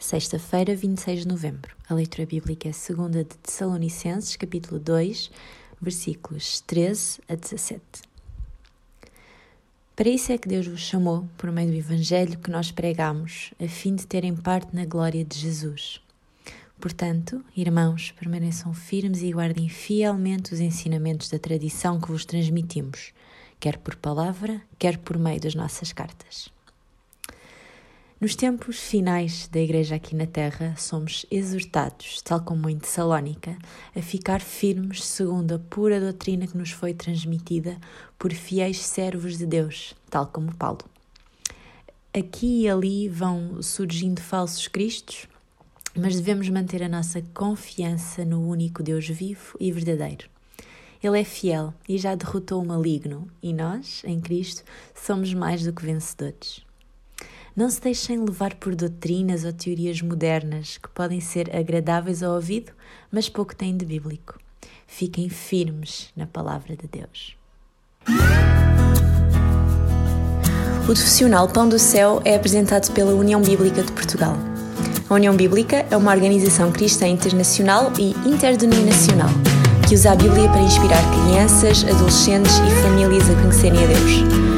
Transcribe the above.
Sexta-feira, 26 de novembro. A leitura bíblica é segunda de Tessalonicenses, capítulo 2, versículos 13 a 17. Para isso é que Deus vos chamou, por meio do Evangelho que nós pregamos, a fim de terem parte na glória de Jesus. Portanto, irmãos, permaneçam firmes e guardem fielmente os ensinamentos da tradição que vos transmitimos, quer por palavra, quer por meio das nossas cartas. Nos tempos finais da Igreja aqui na Terra, somos exortados, tal como em Tessalónica, a ficar firmes segundo a pura doutrina que nos foi transmitida por fiéis servos de Deus, tal como Paulo. Aqui e ali vão surgindo falsos cristos, mas devemos manter a nossa confiança no único Deus vivo e verdadeiro. Ele é fiel e já derrotou o maligno, e nós, em Cristo, somos mais do que vencedores. Não se deixem levar por doutrinas ou teorias modernas que podem ser agradáveis ao ouvido, mas pouco têm de bíblico. Fiquem firmes na palavra de Deus. O profissional Pão do Céu é apresentado pela União Bíblica de Portugal. A União Bíblica é uma organização cristã internacional e interdenominacional que usa a Bíblia para inspirar crianças, adolescentes e famílias a conhecerem a Deus.